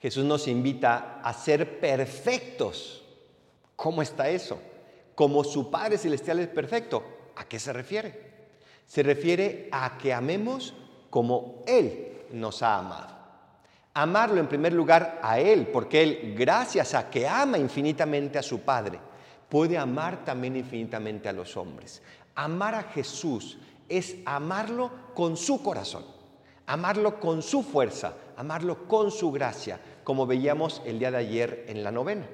Jesús nos invita a ser perfectos. ¿Cómo está eso? Como su Padre Celestial es perfecto. ¿A qué se refiere? Se refiere a que amemos como Él nos ha amado. Amarlo en primer lugar a Él, porque Él, gracias a que ama infinitamente a su Padre, puede amar también infinitamente a los hombres. Amar a Jesús es amarlo con su corazón, amarlo con su fuerza, amarlo con su gracia, como veíamos el día de ayer en la novena.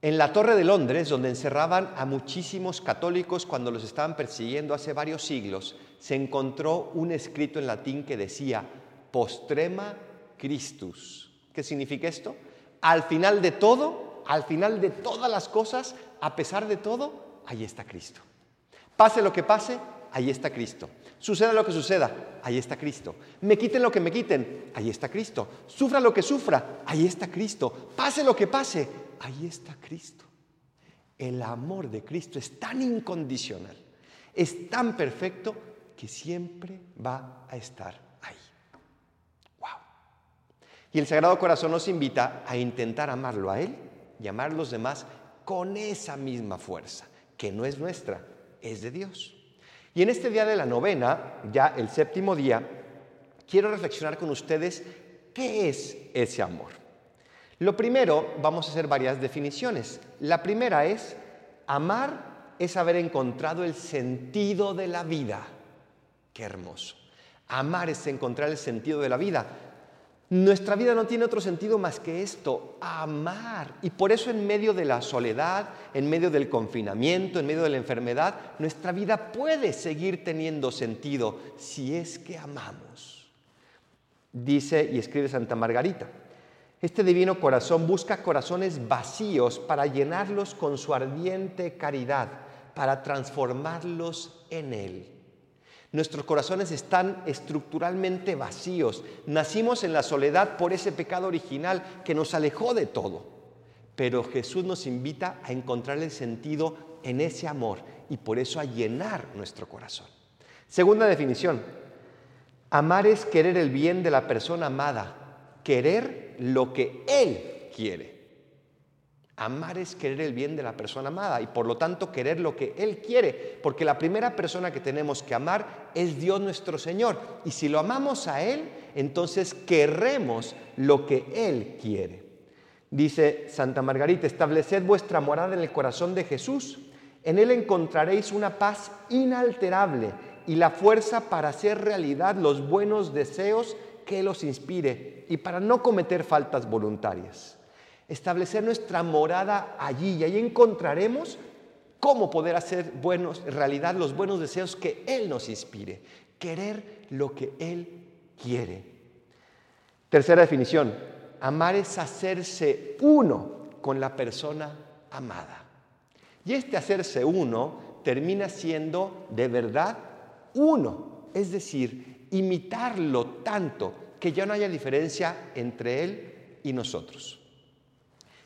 En la Torre de Londres, donde encerraban a muchísimos católicos cuando los estaban persiguiendo hace varios siglos, se encontró un escrito en latín que decía postrema Christus. ¿Qué significa esto? Al final de todo, al final de todas las cosas, a pesar de todo, ahí está Cristo. Pase lo que pase, ahí está Cristo. Suceda lo que suceda, ahí está Cristo. Me quiten lo que me quiten, ahí está Cristo. Sufra lo que sufra, ahí está Cristo. Pase lo que pase, ahí está Cristo. El amor de Cristo es tan incondicional, es tan perfecto que siempre va a estar ahí. Wow. Y el Sagrado Corazón nos invita a intentar amarlo a Él y amar a los demás con esa misma fuerza, que no es nuestra, es de Dios. Y en este día de la novena, ya el séptimo día, quiero reflexionar con ustedes qué es ese amor. Lo primero, vamos a hacer varias definiciones. La primera es, amar es haber encontrado el sentido de la vida. Qué hermoso. Amar es encontrar el sentido de la vida. Nuestra vida no tiene otro sentido más que esto, amar. Y por eso en medio de la soledad, en medio del confinamiento, en medio de la enfermedad, nuestra vida puede seguir teniendo sentido si es que amamos. Dice y escribe Santa Margarita, este divino corazón busca corazones vacíos para llenarlos con su ardiente caridad, para transformarlos en Él. Nuestros corazones están estructuralmente vacíos. Nacimos en la soledad por ese pecado original que nos alejó de todo. Pero Jesús nos invita a encontrar el sentido en ese amor y por eso a llenar nuestro corazón. Segunda definición. Amar es querer el bien de la persona amada, querer lo que Él quiere. Amar es querer el bien de la persona amada y por lo tanto querer lo que Él quiere, porque la primera persona que tenemos que amar es Dios nuestro Señor. Y si lo amamos a Él, entonces querremos lo que Él quiere. Dice Santa Margarita, estableced vuestra morada en el corazón de Jesús. En Él encontraréis una paz inalterable y la fuerza para hacer realidad los buenos deseos que Él os inspire y para no cometer faltas voluntarias establecer nuestra morada allí y ahí encontraremos cómo poder hacer buenos, en realidad los buenos deseos que Él nos inspire, querer lo que Él quiere. Tercera definición, amar es hacerse uno con la persona amada. Y este hacerse uno termina siendo de verdad uno, es decir, imitarlo tanto que ya no haya diferencia entre Él y nosotros.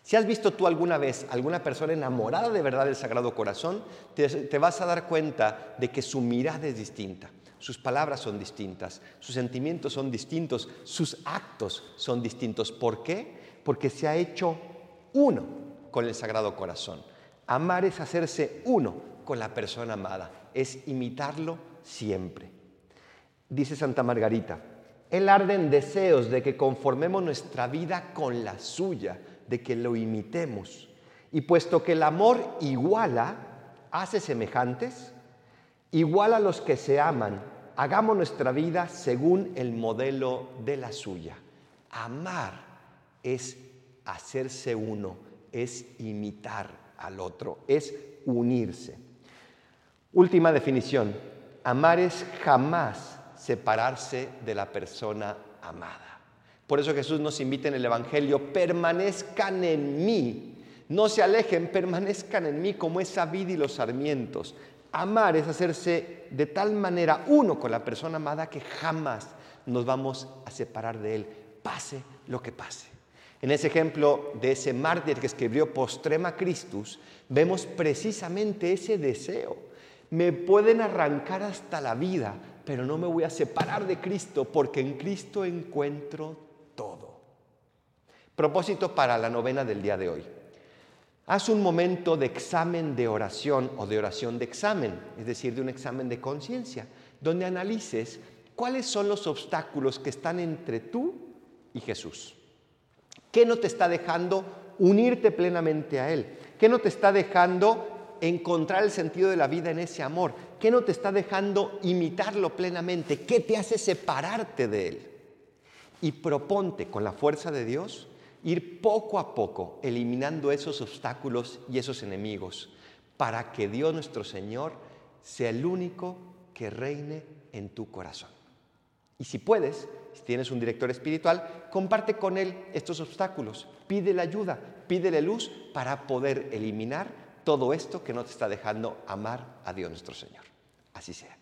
Si has visto tú alguna vez alguna persona enamorada de verdad del Sagrado Corazón, te, vas a dar cuenta de que su mirada es distinta, sus palabras son distintas, sus sentimientos son distintos, sus actos son distintos. ¿Por qué? Porque se ha hecho uno con el Sagrado Corazón. Amar es hacerse uno con la persona amada, es imitarlo siempre. Dice Santa Margarita, Él arde en deseos de que conformemos nuestra vida con la suya de que lo imitemos. Y puesto que el amor iguala, hace semejantes, iguala a los que se aman, hagamos nuestra vida según el modelo de la suya. Amar es hacerse uno, es imitar al otro, es unirse. Última definición, amar es jamás separarse de la persona amada. Por eso Jesús nos invita en el Evangelio, permanezcan en mí, no se alejen, permanezcan en mí como esa vid y los sarmientos. Amar es hacerse de tal manera uno con la persona amada que jamás nos vamos a separar de él, pase lo que pase. En ese ejemplo de ese mártir que escribió Postrema Christus, vemos precisamente ese deseo. Me pueden arrancar hasta la vida, pero no me voy a separar de Cristo porque en Cristo encuentro. Propósito para la novena del día de hoy. Haz un momento de examen de oración o de oración de examen, es decir, de un examen de conciencia, donde analices cuáles son los obstáculos que están entre tú y Jesús. ¿Qué no te está dejando unirte plenamente a Él? ¿Qué no te está dejando encontrar el sentido de la vida en ese amor? ¿Qué no te está dejando imitarlo plenamente? ¿Qué te hace separarte de Él? Y proponte con la fuerza de Dios ir poco a poco eliminando esos obstáculos y esos enemigos para que Dios nuestro Señor sea el único que reine en tu corazón. Y si puedes, si tienes un director espiritual, comparte con él estos obstáculos, pídele ayuda, pídele luz para poder eliminar todo esto que no te está dejando amar a Dios nuestro Señor. Así sea.